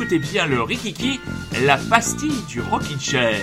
Écoutez bien le Rikiki, la pastille du Rockin' Chair.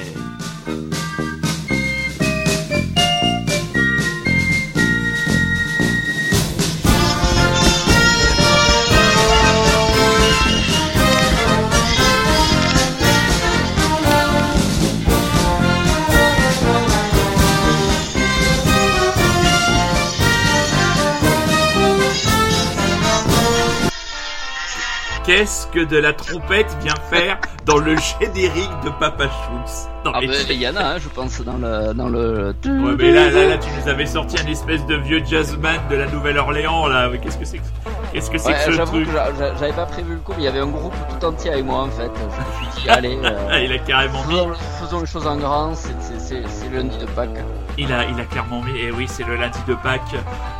Qu'est-ce que de la trompette vient faire dans le générique de Papa Schultz Ah bah, il y en a, hein, je pense, dans le... Dans le... Ouais, mais là, là, là, tu nous avais sorti un espèce de vieux jazzman de la Nouvelle-Orléans, là. Qu'est-ce que c'est que, qu'est-ce que, c'est Ouais, que ce truc j'avais pas prévu le coup, mais il y avait un groupe tout entier avec moi en fait. Je me suis dit, allez, Ah, euh, Il a carrément mis, faisons, faisons les choses en grand, c'est- lundi de Pâques. Il a, il a clairement mis, et oui, c'est le lundi de Pâques.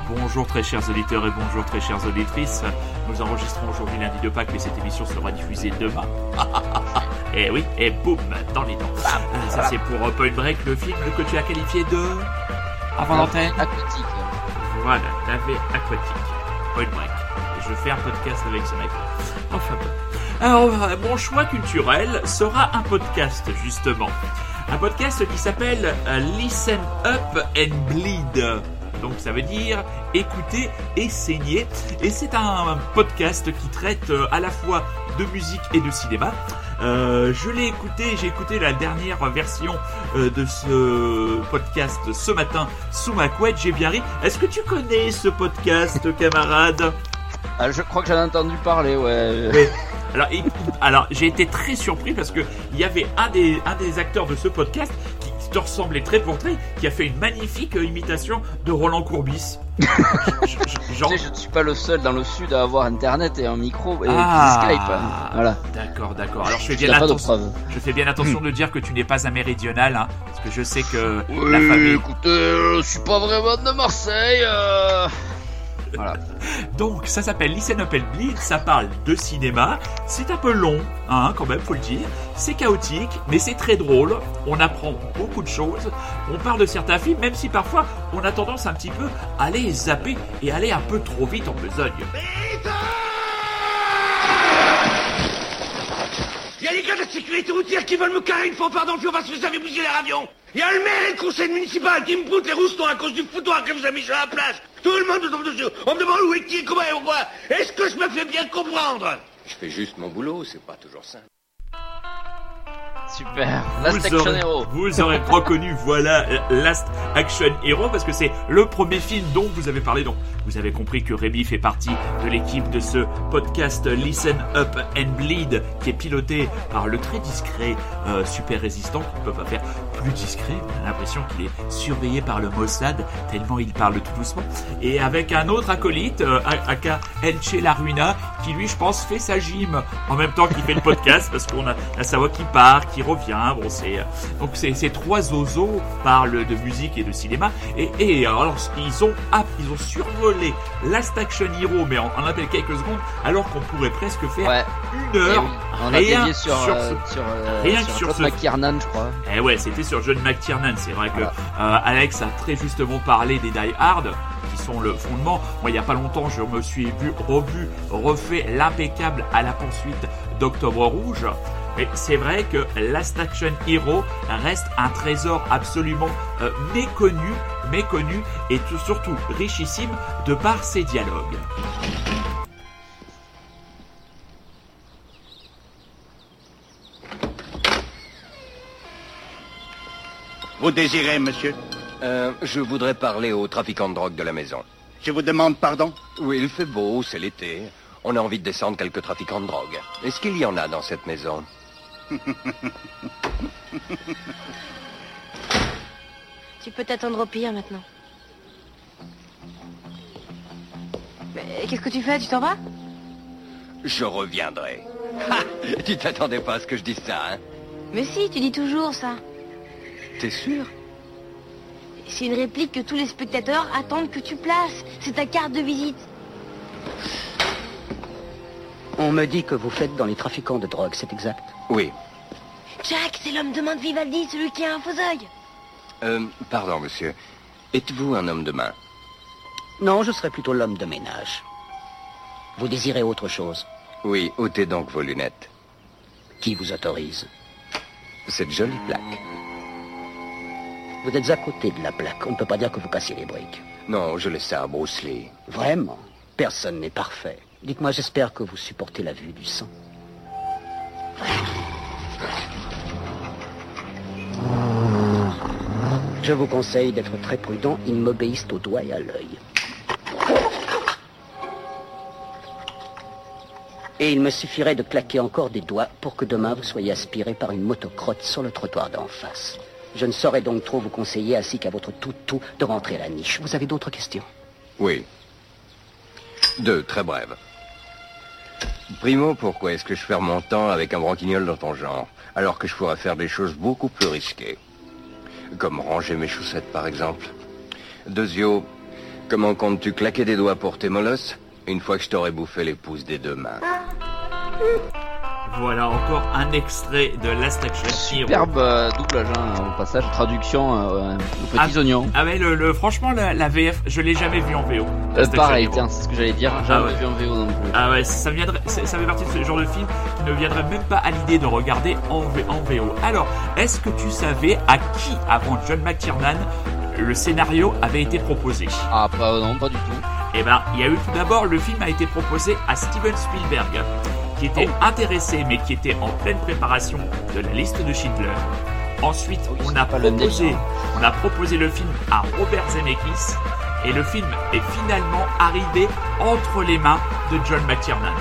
Bonjour très chers auditeurs et bonjour très chères auditrices. Nous enregistrons aujourd'hui lundi de Pâques, mais cette émission sera diffusée demain. et oui, et boum, dans les dents. Ça, c'est pour euh, Point Break, le film que tu as qualifié de. Avant l'antenne Aquatique. Voilà, navet aquatique. Point break. Et je fais un podcast avec ce mec. Enfin bon. Alors, mon choix culturel sera un podcast, justement. Un podcast qui s'appelle euh, Listen Up and Bleed. Donc ça veut dire écouter et saigner. Et c'est un podcast qui traite euh, à la fois de musique et de cinéma. Euh, je l'ai écouté, j'ai écouté la dernière version de ce podcast ce matin sous ma couette, j'ai bien ri. Est-ce que tu connais ce podcast, camarade? Ah, je crois que j'en ai entendu parler, ouais. Mais- Alors, il- alors j'ai été très surpris parce que il y avait un des, un des acteurs de ce podcast qui te ressemblait très pour trait, qui a fait une magnifique euh, imitation de Roland Courbis. Je- je- genre- Tu sais, je ne suis pas le seul dans le sud à avoir internet et un micro et Ah. Skype. hein. Voilà. D'accord, d'accord. Alors je fais bien attention. Je fais bien attention de dire que tu n'es pas un méridional, hein, parce que je sais que la famille. écoutez, je suis pas vraiment de Marseille. euh. Voilà. Donc, ça s'appelle Listen Up and Bleed, ça parle de cinéma. C'est un peu long, hein, quand même, faut le dire. C'est chaotique, mais c'est très drôle. On apprend beaucoup de choses. On parle de certains films, même si parfois on a tendance un petit peu à les zapper et aller un peu trop vite en besogne. Il y a les gars de la sécurité routière qui veulent me carrer une fanfare dans le fion parce que vous avez bougé leur avion. Il y a le maire et le conseil municipal qui me broutent les roustons à cause du foutoir que vous avez mis sur la place. Tout le monde me tombe dessus. On me demande où est qui, comment et pourquoi. Est-ce que je me fais bien comprendre? Je fais juste mon boulot, c'est pas toujours simple. Super. Last vous, Action aurez, Hero. vous aurez reconnu, voilà, euh, Last Action Hero, parce que c'est le premier film dont vous avez parlé. Donc, vous avez compris que Rémi fait partie de l'équipe de ce podcast Listen Up and Bleed, qui est piloté par le très discret euh, Super Résistant, qui ne peut pas faire plus discret. On a l'impression qu'il est surveillé par le Mossad, tellement il parle tout doucement. Et avec un autre acolyte, euh, aka Elche Laruina, qui lui, je pense, fait sa gym en même temps qu'il fait le podcast, parce qu'on a la sa voix qui part, qui revient. Bon, c'est donc ces, trois zozos parlent de musique et de cinéma. Et, et alors ils ont ils ont survolé Last Action Hero, mais en, en quelques secondes, alors qu'on pourrait presque faire Ouais. une heure. oui, on a rien dévié sur, sur euh, ce- sur, euh, rien sur, sur ce- McKiernan, je crois. Eh ouais, c'était sur John McTiernan. C'est vrai que Voilà. euh, Alex a très justement parlé des Die Hard, qui sont le fondement. Moi, il y a pas longtemps, je me suis vu, revu, refait l'impeccable à la poursuite d'Octobre Rouge. Mais c'est vrai que Last Action Hero reste un trésor absolument euh, méconnu, méconnu et tout- surtout richissime de par ses dialogues. Vous désirez, monsieur? Euh, je voudrais parler aux trafiquants de drogue de la maison. Je vous demande pardon? Oui, il fait beau, c'est l'été. On a envie de descendre quelques trafiquants de drogue. Est-ce qu'il y en a dans cette maison? Tu peux t'attendre au pire maintenant. Mais qu'est-ce que tu fais? Tu t'en vas? Je reviendrai. Ha Tu t'attendais pas à ce que je dise ça, hein? Mais si, tu dis toujours ça. T'es sûr? C'est une réplique que tous les spectateurs attendent que tu places. C'est ta carte de visite. On me dit que vous faites dans les trafiquants de drogue, c'est exact Oui. Jack, c'est l'homme de main de Vivaldi, celui qui a un faux œil. Euh, pardon, monsieur. Êtes-vous un homme de main? Non, je serais plutôt l'homme de ménage. Vous désirez autre chose? Oui, ôtez donc vos lunettes. Qui vous autorise? Cette jolie plaque. Vous êtes à côté de la plaque. On ne peut pas dire que vous cassiez les briques. Non, je laisse ça à Bruce Lee. Vraiment? Personne n'est parfait. Dites-moi, j'espère que vous supportez la vue du sang. Je vous conseille d'être très prudent. Ils m'obéissent au doigt et à l'œil. Et il me suffirait de claquer encore des doigts pour que demain vous soyez aspiré par une motocrotte sur le trottoir d'en face. Je ne saurais donc trop vous conseiller, ainsi qu'à votre tout-tout, de rentrer à la niche. Vous avez d'autres questions? Oui. Deux, très brèves. Primo, pourquoi est-ce que je perds mon temps avec un branquignol dans ton genre, alors que je pourrais faire des choses beaucoup plus risquées Comme ranger mes chaussettes, par exemple? Deuxio, comment comptes-tu claquer des doigts pour tes molosses une fois que je t'aurai bouffé les pouces des deux mains? Voilà encore un extrait de Last Action Hero. Superbe euh, doublage, hein, au passage, traduction euh, aux petits Ah, oignons. Ah ouais, le, le- franchement, la, la VF, je l'ai jamais vu en VO. Euh, pareil, tiens, c'est ce que j'allais dire. Ah Jamais ouais. vu en VO non plus. Ah ouais, ça, viendrait, ça fait partie de ce genre de film qui ne viendrait même pas à l'idée de regarder en, en VO. Alors, est-ce que tu savais à qui, avant John McTiernan, le scénario avait été proposé? Ah, pas, non, pas du tout. Eh ben, il y a eu tout d'abord, le film a été proposé à Steven Spielberg, qui était intéressé, mais qui était en pleine préparation de la liste de Schindler. Ensuite, on a proposé, on a proposé le film à Robert Zemeckis, et le film est finalement arrivé entre les mains de John McTiernan.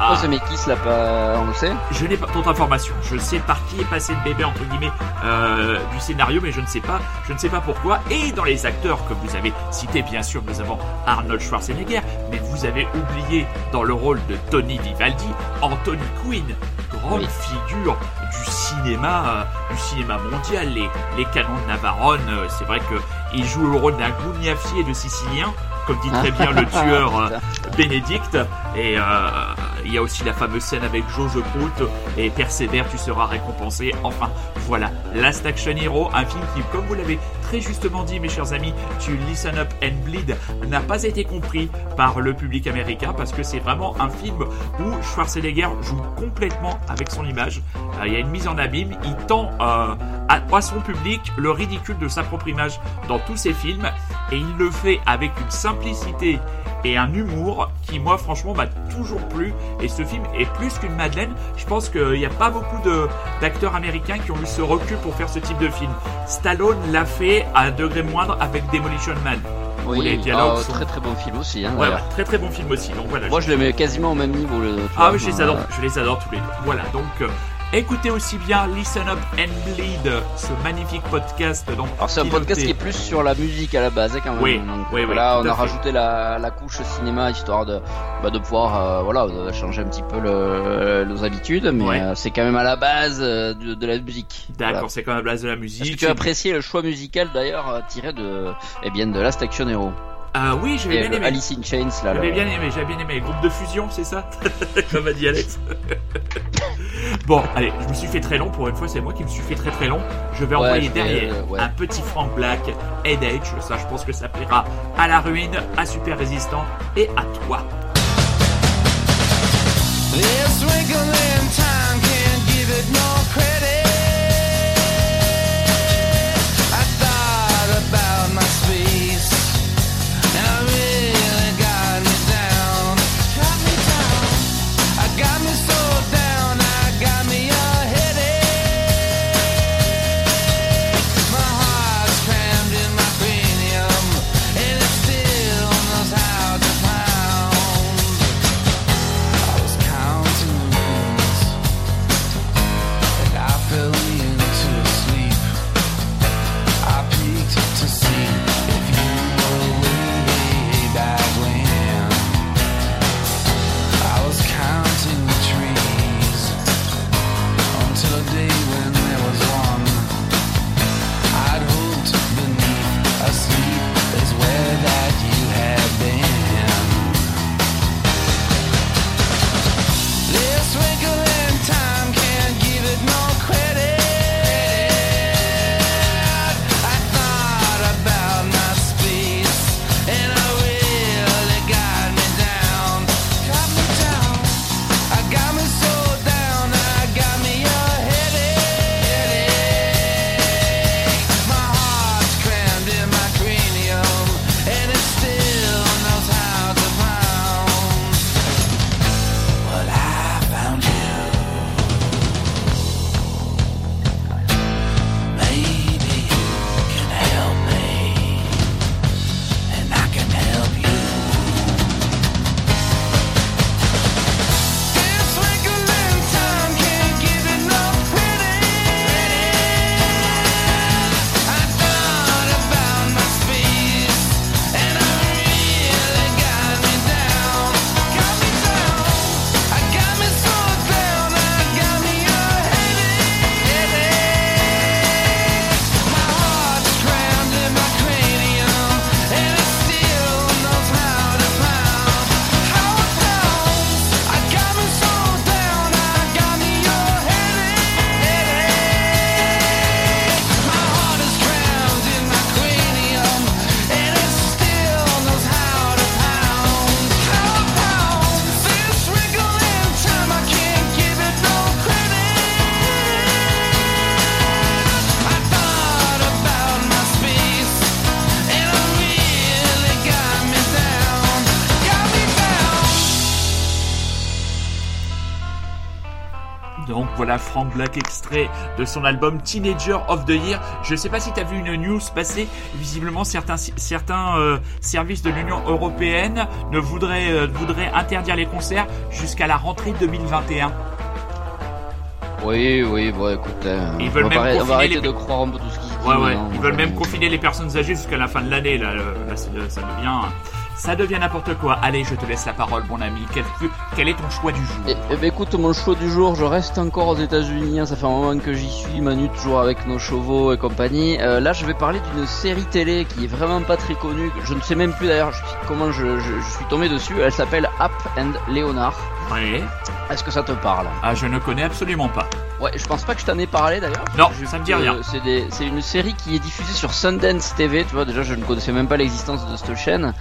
Pourquoi Ah. l'a pas, on le sait Je n'ai pas d'autres informations. Je sais par qui est passé le bébé entre guillemets euh, du scénario, mais je ne sais pas. Je ne sais pas pourquoi. Et dans les acteurs que vous avez cités, bien sûr, nous avons Arnold Schwarzenegger, mais vous avez oublié dans le rôle de Tony Vivaldi, Anthony Quinn, grande Oui. figure du cinéma, euh, du cinéma mondial. Les, les canons de Navarone, euh, c'est vrai que il joue le rôle d'un gougnafier de Sicilien. Comme dit très bien le tueur euh, Bénédicte. Et euh, il y a aussi la fameuse scène avec Joe The Prout et Persévère, tu seras récompensé. Enfin, voilà, Last Action Hero, un film qui, comme vous l'avez très justement dit, mes chers amis, tu Listen Up and Bleed, n'a pas été compris par le public américain parce que c'est vraiment un film où Schwarzenegger joue complètement avec son image. Euh, il y a une mise en abîme, il tend euh, à, à son public le ridicule de sa propre image dans tous ses films et il le fait avec une simplicité et un humour qui moi franchement m'a toujours plu. Et ce film est plus qu'une Madeleine. Je pense qu'il n'y a pas beaucoup d'acteurs américains qui ont eu ce recul pour faire ce type de film. Stallone l'a fait à un degré moindre avec Demolition Man. Où les dialogues ah, sont- très très bon film aussi. Hein, ouais, très très bon film aussi. Donc voilà Moi, je les mets quasiment au même niveau. Le, ah oui je les euh, adore je les adore tous les deux. Voilà donc euh, écoutez aussi bien Listen Up and Bleed ce magnifique podcast donc Alors c'est un podcast qui est plus sur la musique à la base hein, quand même. Oui, Donc, oui, oui, voilà, tout on à a fait. rajouté la, la couche cinéma histoire de bah, de pouvoir euh, voilà de changer un petit peu le, nos habitudes, mais Ouais. euh, c'est quand même à la base euh, de, de la musique. d'accord Voilà. c'est quand même la base de la Est-ce musique que tu as apprécié le choix musical d'ailleurs euh, tiré de eh bien de Last Action Hero? Ah oui j'avais bien aimé Alice in Chains là. J'avais le- bien aimé, j'avais bien aimé. Groupe de fusion, c'est ça? Comme a dit Alex. bon, allez, je me suis fait très long. Pour une fois, c'est moi qui me suis fait très très long. Je vais Ouais, envoyer je vais, derrière euh, ouais. un petit Frank Black, Head Edge. Ça, je pense que ça plaira à la ruine, à Super Résistant et à toi. This wrinkle in time can't give it more credit. Frank Black extrait de son album Teenager of the Year. Je sais pas si tu as vu une news passer. Visiblement certains certains euh, services de l'Union européenne ne voudraient euh, voudraient interdire les concerts jusqu'à la rentrée 2021. Oui, oui, bon, écoute, euh, Ils veulent on, va même arrêter- on va confiner arrêter les- de croire un peu tout ce qui se dit. Ouais ouais. maintenant. Ils veulent même confiner les personnes âgées jusqu'à la fin de l'année. Là, ça devient ça devient n'importe quoi. Allez, je te laisse la parole, mon ami. Quel, quel est ton choix du jour Eh, eh ben, écoute, mon choix du jour, je reste encore aux États-Unis. hein, ça fait un moment que j'y suis, Manu toujours avec nos chevaux et compagnie. Euh, là, je vais parler d'une série télé qui est vraiment pas très connue. Je ne sais même plus d'ailleurs comment je, je- je suis tombé dessus. Elle s'appelle App and Leonard. Ouais. Est-ce que ça te parle? Ah, je ne connais absolument pas. Ouais, je pense pas que je t'en ai parlé d'ailleurs. Non, J'ai ça me dit rien. C'est des- c'est une série qui est diffusée sur Sundance TV. Tu vois, déjà, je ne connaissais même pas l'existence de cette chaîne.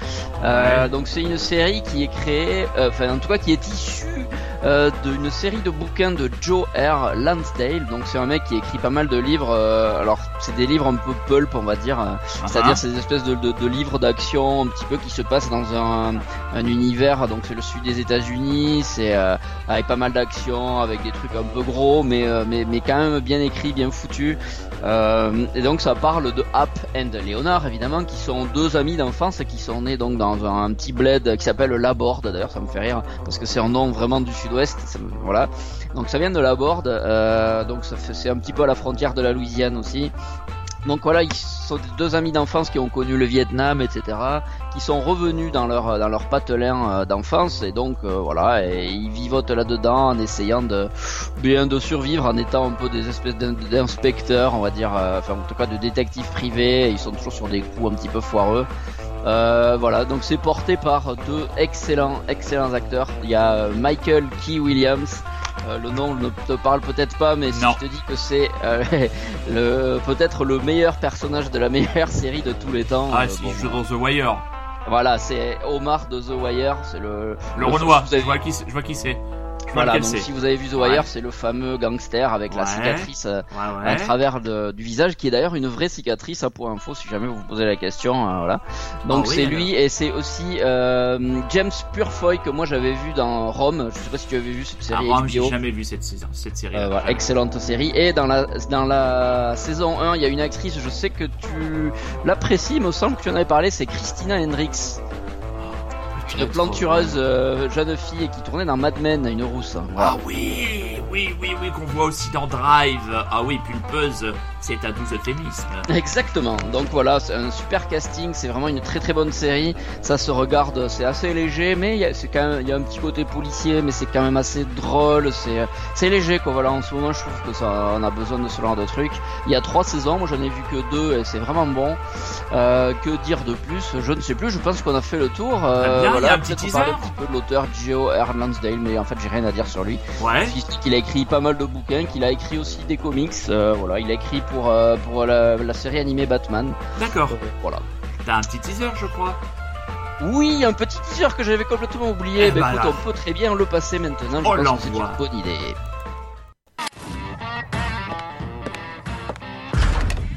Euh, Donc, c'est une série qui est créée, euh, enfin, en tout cas, qui est issue euh, d'une série de bouquins de Joe R. Lansdale. Donc, c'est un mec qui écrit pas mal de livres. euh, alors, c'est des livres un peu pulp, on va dire. euh, C'est-à-dire, c'est des espèces de, de- de livres d'action un petit peu qui se passent dans un, un univers. Donc, c'est le sud des États-Unis. C'est euh, avec pas mal d'action, avec des trucs un peu gros, mais euh, mais mais quand même bien écrit, bien foutu. Euh, et donc ça parle de App and Leonard évidemment, qui sont deux amis d'enfance qui sont nés donc dans un, un petit bled qui s'appelle Laborde. D'ailleurs, ça me fait rire parce que c'est un nom vraiment du me- Voilà. Donc ça vient de Laborde. Euh, donc c'est un petit peu à la frontière de la Louisiane aussi. Donc voilà, ils sont deux amis d'enfance qui ont connu le Vietnam, etc., qui sont revenus dans leur dans leur patelin euh, d'enfance et donc euh, voilà, et ils vivotent là-dedans en essayant de bien de survivre en étant un peu des espèces d'in- d'inspecteurs, on va dire, enfin en tout cas de détectives privés. Ils sont toujours sur des coups un petit peu foireux. Euh, voilà, donc c'est porté par deux excellents excellents acteurs. Il y a euh, Michael Key Williams. Euh, le nom ne te parle peut-être pas, mais si je te dis que c'est euh, le peut-être le meilleur personnage de la meilleure série de tous les temps. Ah, si bon, je joue dans The Wire. voilà, c'est Omar de The Wire, c'est le Le le- Renoir. Je vois qui. Je vois qui c'est. Voilà, donc si vous avez vu The Wire, Ouais. c'est le fameux gangster avec la cicatrice euh, Ouais, à travers de- du visage, qui est d'ailleurs une vraie cicatrice, à pour info, si jamais vous vous posez la question, euh, voilà. Donc Ah oui, c'est alors. lui et c'est aussi euh, James Purefoy que moi j'avais vu dans Rome. Je sais pas si tu avais vu cette Ah, série moi, j'ai HBO. jamais vu cette cette série. Euh, voilà, excellente série. Et dans la dans la saison 1, il y a une actrice, je sais que tu l'apprécies, il me semble que tu en avais parlé, c'est Christina Hendricks. Une plantureuse euh, jeune fille qui tournait dans Mad Men, une rousse. Voilà. Ah oui, oui, oui, oui, qu'on voit aussi dans Drive. Ah oui, pulpeuse, c'est un doux euphémisme. Exactement. Donc voilà, c'est un super casting, c'est vraiment une très très bonne série. Ça se regarde, c'est assez léger, mais il y a, c'est quand même, il y a un petit côté policier, mais c'est quand même assez drôle. C'est c'est léger quoi. Voilà, en ce moment, je trouve que ça, on a besoin de ce genre de truc. Il y a trois saisons, moi j'en ai vu que deux et c'est vraiment bon. Euh, que dire de plus? Je ne sais plus. Je pense qu'on a fait le tour. Euh, Très bien, il y a voilà, un petit un petit peu de l'auteur Geo R. Lansdale, mais en fait j'ai rien à dire sur lui. Ouais. Il qu'il a écrit pas mal de bouquins, qu'il a écrit aussi des comics. euh, voilà, il a écrit pour euh, pour la, la série animée Batman. D'accord. Euh, voilà. T'as un petit teaser, je crois. Oui, un petit teaser que j'avais complètement oublié. Eh Ben, ben écoute, là. on peut très bien le passer maintenant. Je Oh, pense que c'est une bonne idée.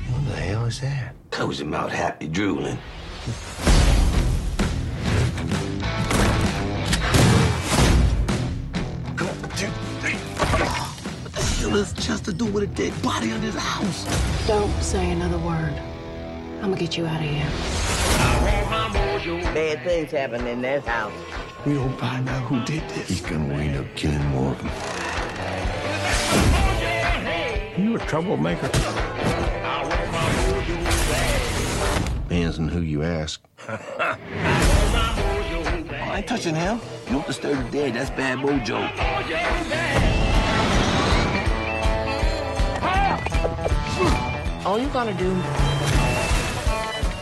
What the hell is that? Cozy mouth happy drooling. What the hell is Chester doing with a dead body in his house? Don't say another word. I'm gonna get you out of here. Bad things happen in that house. We don't find out who did this. He's gonna wind up killing more of them. You a troublemaker? Depends on who you ask. I ain't touching him. You don't disturb the dead. That's bad mojo. All you gotta do.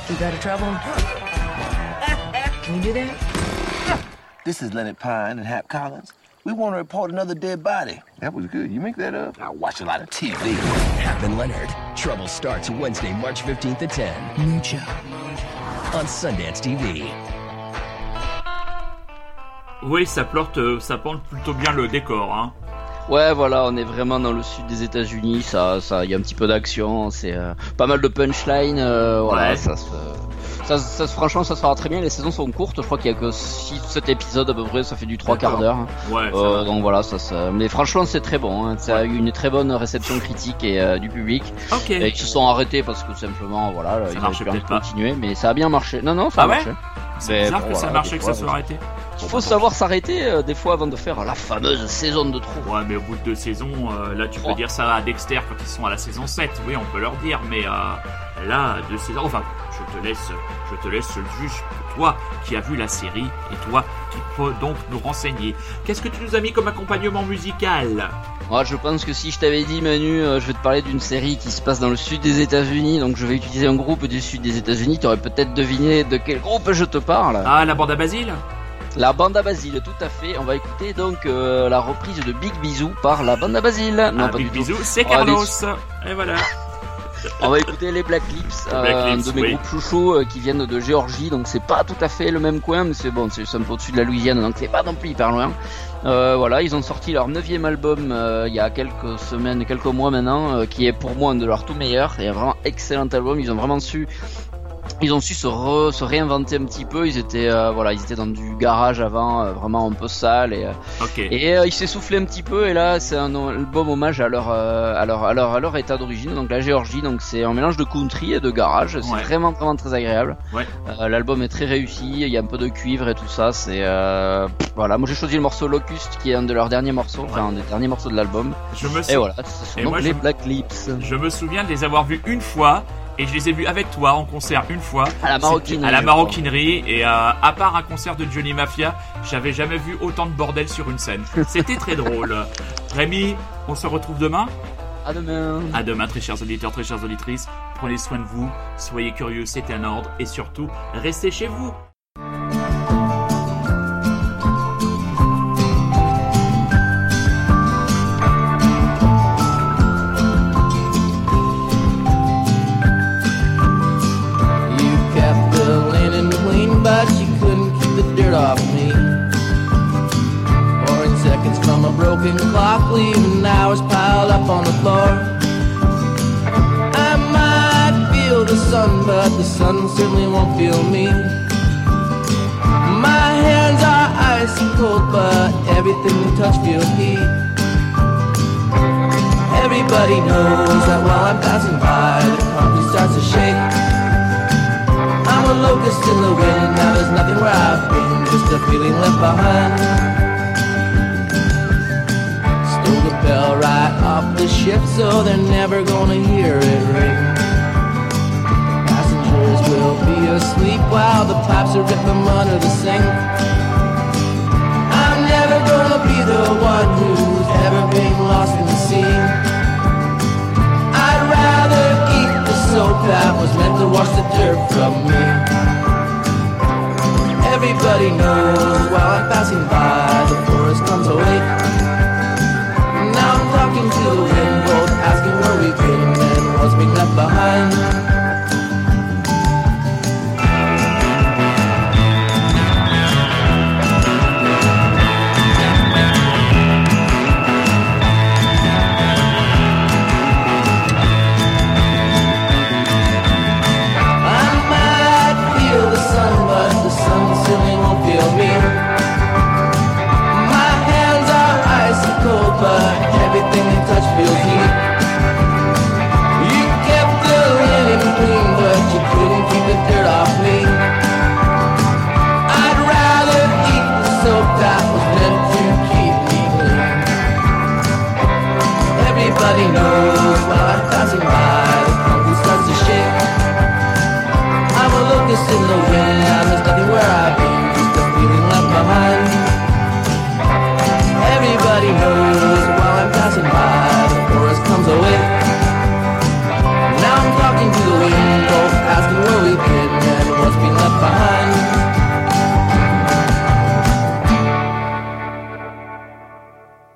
You gotta trouble him. Can you do that? This is Leonard Pine and Hap Collins. We want to report another dead body. That was good. You make that up? I watch a lot of TV. Hap and Leonard. Trouble starts Wednesday, March 15th at 10. New job. On Sundance TV. Oui, ça plante, ça plante plutôt bien le décor, hein. Ouais, voilà, on est vraiment dans le sud des États-Unis. Ça, ça, il y a un petit peu d'action. C'est euh, pas mal de punchline. euh, voilà, Ouais. ça se, Ça, ça, franchement, ça sera très bien. Les saisons sont courtes. Je crois qu'il y a que 6-7 épisodes à peu près. Ça fait du 3 quarts d'heure. Ouais, ça Euh, donc voilà, ça, ça... mais franchement, c'est très bon. hein. Ça a eu une très bonne réception critique et euh, du public. Ok. Et ils se sont arrêtés parce que simplement, voilà, ils marchait envie de peut-être pas. continuer. Mais ça a bien marché. Non, non, ça Ah a ouais marché. C'est Mais bizarre bon, que ça voilà, marchait des que ça soit arrêté. Il faut savoir s'arrêter euh, des fois avant de faire la fameuse saison de trop. Ouais, mais au bout de deux saisons, euh, là, tu peux Oh. dire ça à Dexter quand ils sont à la saison 7. Oui, on peut leur dire, mais euh, là, deux saisons. Enfin, je te laisse, je te laisse le juge. Toi qui as vu la série et toi qui peux donc nous renseigner. Qu'est-ce que tu nous as mis comme accompagnement musical? Moi, je pense que si je t'avais dit, Manu, je vais te parler d'une série qui se passe dans le sud des États-Unis, donc je vais utiliser un groupe du sud des États-Unis, tu aurais peut-être deviné de quel groupe je te parle. Ah, la bande à Basile? La bande à Basile, tout à fait. On va écouter donc euh, la reprise de Big Bisou par la bande à Basile. Non, Ah, pas Big. Bisou, c'est Carlos. Et voilà. On va écouter les Black Lips, Les Black euh, Lips, de mes oui. groupes chouchous euh, qui viennent de Géorgie, donc c'est pas tout à fait le même coin, mais c'est bon, c'est peu au-dessus de la Louisiane, donc c'est pas non plus hyper loin. Euh, voilà, ils ont sorti leur neuvième album il y a quelques semaines, quelques mois maintenant, qui est pour moi un de leurs tout meilleurs. Et un vraiment excellent album. Ils ont vraiment su, ils ont su se, re- se réinventer un petit peu. Ils étaient, euh, voilà, ils étaient dans du garage avant, euh, vraiment un peu sale et. euh, Ok. et euh, il s'est soufflé un petit peu et là c'est un album hommage à leur à leur à leur à leur état d'origine donc la Géorgie donc c'est un mélange de country et de garage c'est Ouais. vraiment vraiment très agréable. Ouais. L'album est très réussi il y a un peu de cuivre et tout ça c'est voilà moi j'ai choisi le morceau Locust qui est un de leurs derniers morceaux enfin un des derniers morceaux de l'album. Je me Et voilà ce sont Et donc moi, les je- Black Lips. Je me souviens de les avoir vus une fois et je les ai vus avec toi en concert une fois. À la maroquinerie, À la maroquinerie et euh, à part un concert de Johnny Mafia, j'avais jamais vu autant de bordel sur une scène. C'était très drôle. Rémi, on se retrouve demain? À demain. À demain, très chers auditeurs, très chères auditrices. Prenez soin de vous, soyez curieux, c'est un ordre et surtout, restez chez vous. Clock, leaving hours piled up on the floor. I might feel the sun, but the sun certainly won't feel me. My hands are icy cold, but everything we touch feels heat. Everybody knows that while I'm passing by, the concrete starts to shake. I'm a locust in the wind, now there's nothing where I've been, just a feeling left behind fell right off the ship, so they're never gonna hear it ring. Passengers will be asleep while the pipes are ripping under the sink. I'm never gonna be the one who's ever been lost in the sea. I'd rather eat the soap that was meant to wash the dirt from me. Everybody knows while I'm passing by, the forest comes awake to him, both asking where we came and what's been left behind. you